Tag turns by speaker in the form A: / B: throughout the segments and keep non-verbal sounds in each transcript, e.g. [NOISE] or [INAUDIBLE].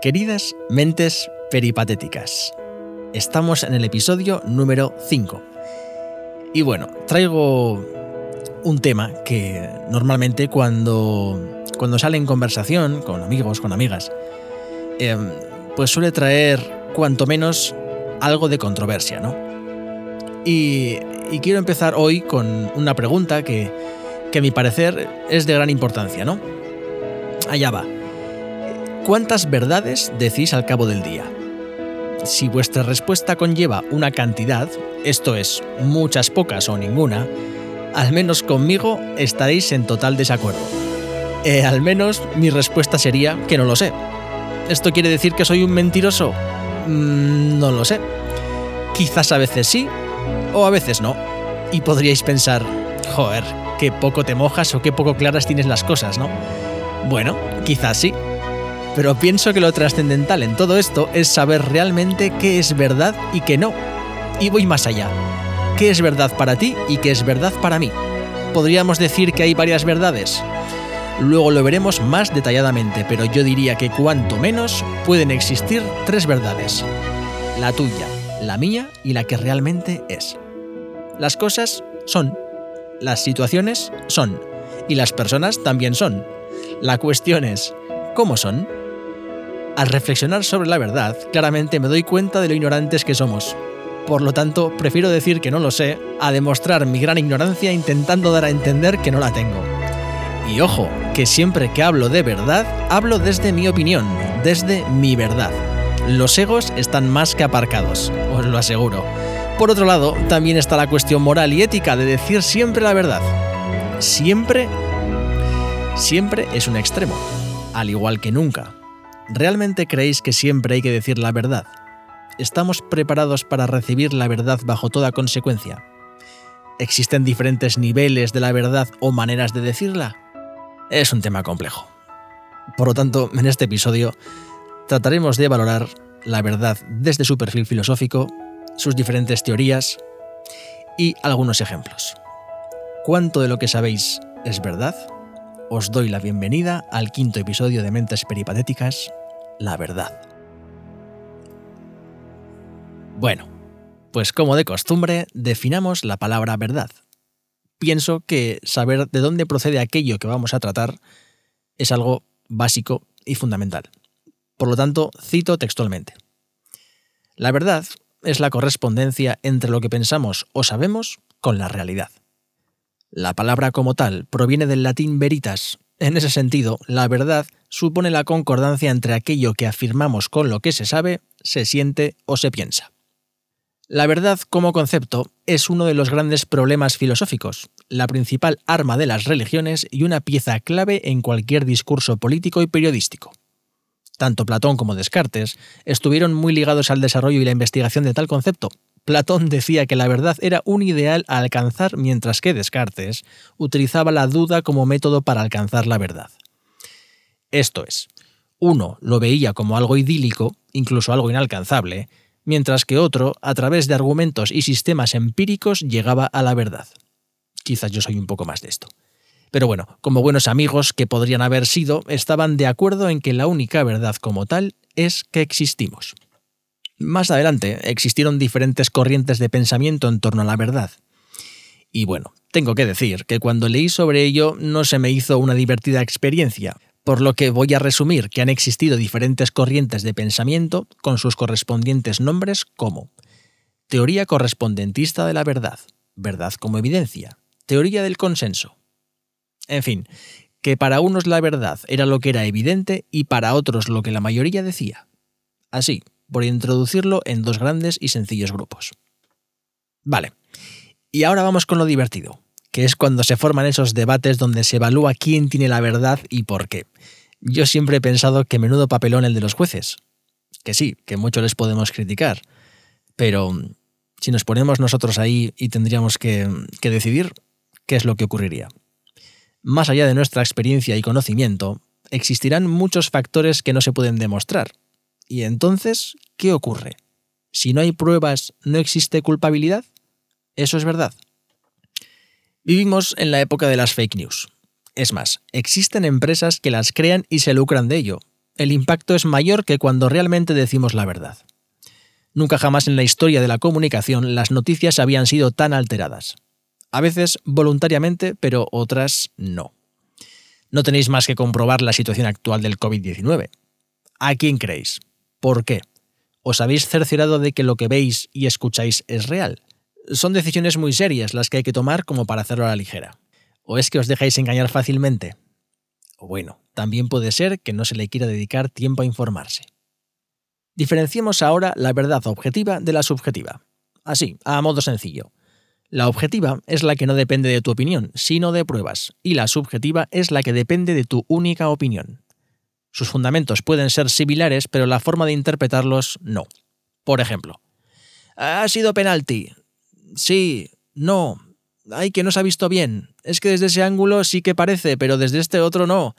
A: Queridas mentes peripatéticas, estamos en el episodio número 5. Y bueno, traigo un tema que normalmente cuando, cuando sale en conversación con amigos, con amigas, em, pues suele traer cuanto menos algo de controversia, ¿no? Y, y quiero empezar hoy con una pregunta que, que a mi parecer es de gran importancia, ¿no? Allá va. ¿Cuántas verdades decís al cabo del día? Si vuestra respuesta conlleva una cantidad, esto es, muchas pocas o ninguna, al menos conmigo estaréis en total desacuerdo. Eh, al menos mi respuesta sería que no lo sé. ¿Esto quiere decir que soy un mentiroso? Mm, no lo sé. Quizás a veces sí o a veces no. Y podríais pensar, joder, qué poco te mojas o qué poco claras tienes las cosas, ¿no? Bueno, quizás sí, pero pienso que lo trascendental en todo esto es saber realmente qué es verdad y qué no. Y voy más allá. ¿Qué es verdad para ti y qué es verdad para mí? ¿Podríamos decir que hay varias verdades? Luego lo veremos más detalladamente, pero yo diría que cuanto menos pueden existir tres verdades. La tuya, la mía y la que realmente es. Las cosas son. Las situaciones son. Y las personas también son. La cuestión es, ¿cómo son? Al reflexionar sobre la verdad, claramente me doy cuenta de lo ignorantes que somos. Por lo tanto, prefiero decir que no lo sé a demostrar mi gran ignorancia intentando dar a entender que no la tengo. Y ojo, que siempre que hablo de verdad, hablo desde mi opinión, desde mi verdad. Los egos están más que aparcados, os lo aseguro. Por otro lado, también está la cuestión moral y ética de decir siempre la verdad. Siempre, siempre es un extremo, al igual que nunca. ¿Realmente creéis que siempre hay que decir la verdad? ¿Estamos preparados para recibir la verdad bajo toda consecuencia? ¿Existen diferentes niveles de la verdad o maneras de decirla? Es un tema complejo. Por lo tanto, en este episodio trataremos de valorar la verdad desde su perfil filosófico, sus diferentes teorías y algunos ejemplos. ¿Cuánto de lo que sabéis es verdad? Os doy la bienvenida al quinto episodio de Mentes Peripatéticas, la verdad. Bueno, pues como de costumbre, definamos la palabra verdad. Pienso que saber de dónde procede aquello que vamos a tratar es algo básico y fundamental. Por lo tanto, cito textualmente. La verdad es la correspondencia entre lo que pensamos o sabemos con la realidad. La palabra como tal proviene del latín veritas. En ese sentido, la verdad supone la concordancia entre aquello que afirmamos con lo que se sabe, se siente o se piensa. La verdad como concepto es uno de los grandes problemas filosóficos, la principal arma de las religiones y una pieza clave en cualquier discurso político y periodístico. Tanto Platón como Descartes estuvieron muy ligados al desarrollo y la investigación de tal concepto. Platón decía que la verdad era un ideal a alcanzar mientras que Descartes utilizaba la duda como método para alcanzar la verdad. Esto es, uno lo veía como algo idílico, incluso algo inalcanzable, mientras que otro, a través de argumentos y sistemas empíricos, llegaba a la verdad. Quizás yo soy un poco más de esto. Pero bueno, como buenos amigos que podrían haber sido, estaban de acuerdo en que la única verdad como tal es que existimos. Más adelante existieron diferentes corrientes de pensamiento en torno a la verdad. Y bueno, tengo que decir que cuando leí sobre ello no se me hizo una divertida experiencia, por lo que voy a resumir que han existido diferentes corrientes de pensamiento con sus correspondientes nombres como teoría correspondentista de la verdad, verdad como evidencia, teoría del consenso. En fin, que para unos la verdad era lo que era evidente y para otros lo que la mayoría decía. Así, por introducirlo en dos grandes y sencillos grupos. Vale, y ahora vamos con lo divertido que es cuando se forman esos debates donde se evalúa quién tiene la verdad y por qué. Yo siempre he pensado que menudo papelón el de los jueces. Que sí, que mucho les podemos criticar. Pero si nos ponemos nosotros ahí y tendríamos que, que decidir, ¿qué es lo que ocurriría? Más allá de nuestra experiencia y conocimiento, existirán muchos factores que no se pueden demostrar. Y entonces, ¿qué ocurre? Si no hay pruebas, ¿no existe culpabilidad? ¿Eso es verdad? Vivimos en la época de las fake news. Es más, existen empresas que las crean y se lucran de ello. el impacto es mayor que cuando realmente decimos la verdad. Nunca jamás en la historia de la comunicación las noticias habían sido tan alteradas. A veces voluntariamente, pero otras no. No tenéis más que comprobar la situación actual del COVID-19. ¿A quién creéis? ¿Por qué? ¿Os habéis cerciorado de que lo que veis y escucháis es real? Son decisiones muy serias las que hay que tomar como para hacerlo a la ligera. ¿O es que os dejáis engañar fácilmente? O bueno, también puede ser que no se le quiera dedicar tiempo a informarse. Diferenciemos ahora la verdad objetiva de la subjetiva. Así, a modo sencillo. La objetiva es la que no depende de tu opinión, sino de pruebas, y la subjetiva es la que depende de tu única opinión. Sus fundamentos pueden ser similares, pero la forma de interpretarlos no. Por ejemplo, ¿ha sido penalti? Sí, no. Ay, que no se ha visto bien. Es que desde ese ángulo sí que parece, pero desde este otro no.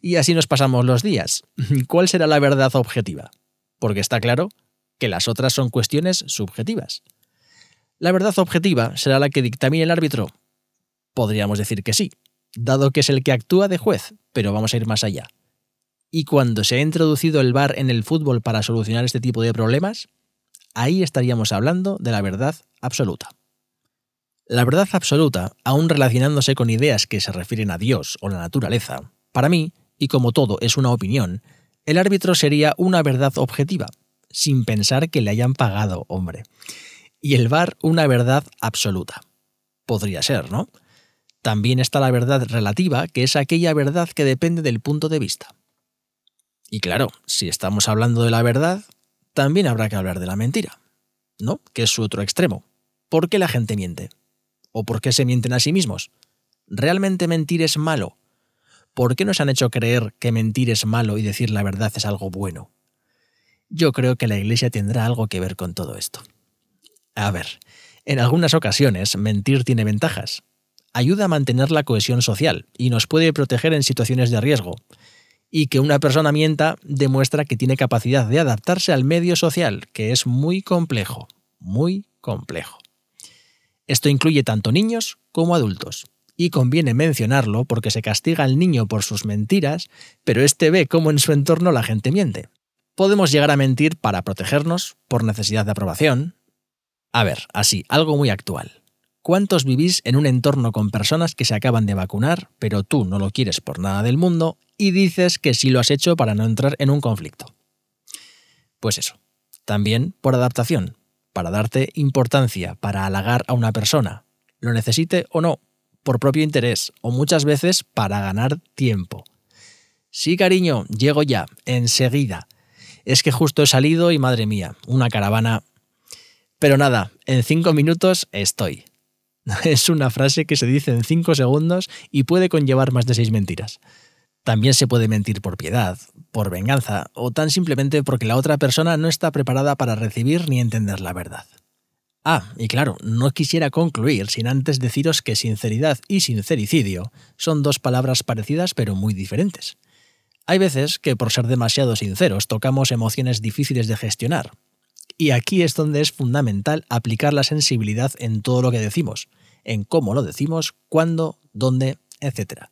A: Y así nos pasamos los días. [LAUGHS] ¿Cuál será la verdad objetiva? Porque está claro que las otras son cuestiones subjetivas. ¿La verdad objetiva será la que dictamine el árbitro? Podríamos decir que sí, dado que es el que actúa de juez, pero vamos a ir más allá. ¿Y cuando se ha introducido el VAR en el fútbol para solucionar este tipo de problemas? Ahí estaríamos hablando de la verdad absoluta. La verdad absoluta, aún relacionándose con ideas que se refieren a Dios o la naturaleza, para mí, y como todo es una opinión, el árbitro sería una verdad objetiva, sin pensar que le hayan pagado, hombre y el VAR una verdad absoluta. Podría ser, ¿no? También está la verdad relativa, que es aquella verdad que depende del punto de vista. Y claro, si estamos hablando de la verdad, también habrá que hablar de la mentira, ¿no? Que es su otro extremo. ¿Por qué la gente miente? ¿O por qué se mienten a sí mismos? ¿Realmente mentir es malo? ¿Por qué nos han hecho creer que mentir es malo y decir la verdad es algo bueno? Yo creo que la Iglesia tendrá algo que ver con todo esto. A ver, en algunas ocasiones mentir tiene ventajas. Ayuda a mantener la cohesión social y nos puede proteger en situaciones de riesgo. Y que una persona mienta demuestra que tiene capacidad de adaptarse al medio social, que es muy complejo, muy complejo. Esto incluye tanto niños como adultos. Y conviene mencionarlo porque se castiga al niño por sus mentiras, pero este ve cómo en su entorno la gente miente. Podemos llegar a mentir para protegernos, por necesidad de aprobación, a ver, así, algo muy actual. ¿Cuántos vivís en un entorno con personas que se acaban de vacunar, pero tú no lo quieres por nada del mundo y dices que sí lo has hecho para no entrar en un conflicto? Pues eso. También por adaptación, para darte importancia, para halagar a una persona, lo necesite o no, por propio interés, o muchas veces para ganar tiempo. Sí, cariño, llego ya, enseguida. Es que justo he salido y madre mía, una caravana pero nada, en cinco minutos estoy. [LAUGHS] Es una frase que se dice en cinco segundos y puede conllevar más de seis mentiras. También se puede mentir por piedad, por venganza o tan simplemente porque la otra persona no está preparada para recibir ni entender la verdad. Ah, y claro, no quisiera concluir sin antes deciros que sinceridad y sincericidio son dos palabras parecidas pero muy diferentes. Hay veces que por ser demasiado sinceros tocamos emociones difíciles de gestionar, y aquí es donde es fundamental aplicar la sensibilidad en todo lo que decimos, en cómo lo decimos, cuándo, dónde, etc.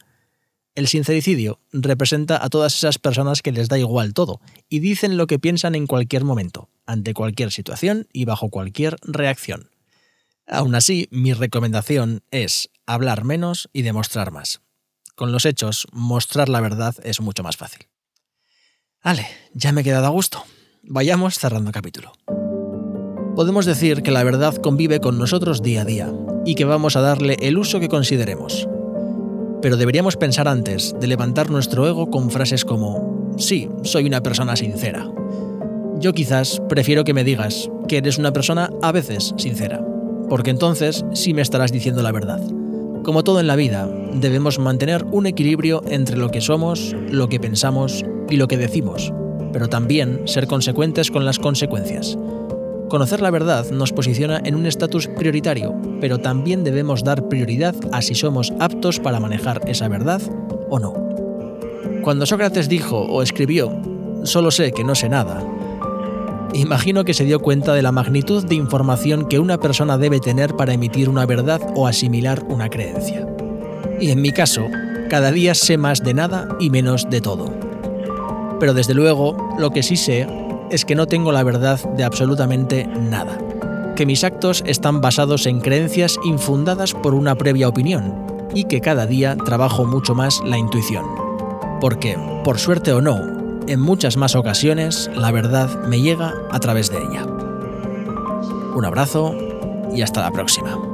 A: El sincericidio representa a todas esas personas que les da igual todo y dicen lo que piensan en cualquier momento, ante cualquier situación y bajo cualquier reacción. Aún así, mi recomendación es hablar menos y demostrar más. Con los hechos, mostrar la verdad es mucho más fácil. Vale, ya me he quedado a gusto. Vayamos cerrando capítulo. Podemos decir que la verdad convive con nosotros día a día y que vamos a darle el uso que consideremos. Pero deberíamos pensar antes de levantar nuestro ego con frases como, sí, soy una persona sincera. Yo quizás prefiero que me digas que eres una persona a veces sincera, porque entonces sí me estarás diciendo la verdad. Como todo en la vida, debemos mantener un equilibrio entre lo que somos, lo que pensamos y lo que decimos, pero también ser consecuentes con las consecuencias. Conocer la verdad nos posiciona en un estatus prioritario, pero también debemos dar prioridad a si somos aptos para manejar esa verdad o no. Cuando Sócrates dijo o escribió, solo sé que no sé nada, imagino que se dio cuenta de la magnitud de información que una persona debe tener para emitir una verdad o asimilar una creencia. Y en mi caso, cada día sé más de nada y menos de todo pero desde luego lo que sí sé es que no tengo la verdad de absolutamente nada, que mis actos están basados en creencias infundadas por una previa opinión y que cada día trabajo mucho más la intuición. Porque, por suerte o no, en muchas más ocasiones la verdad me llega a través de ella. Un abrazo y hasta la próxima.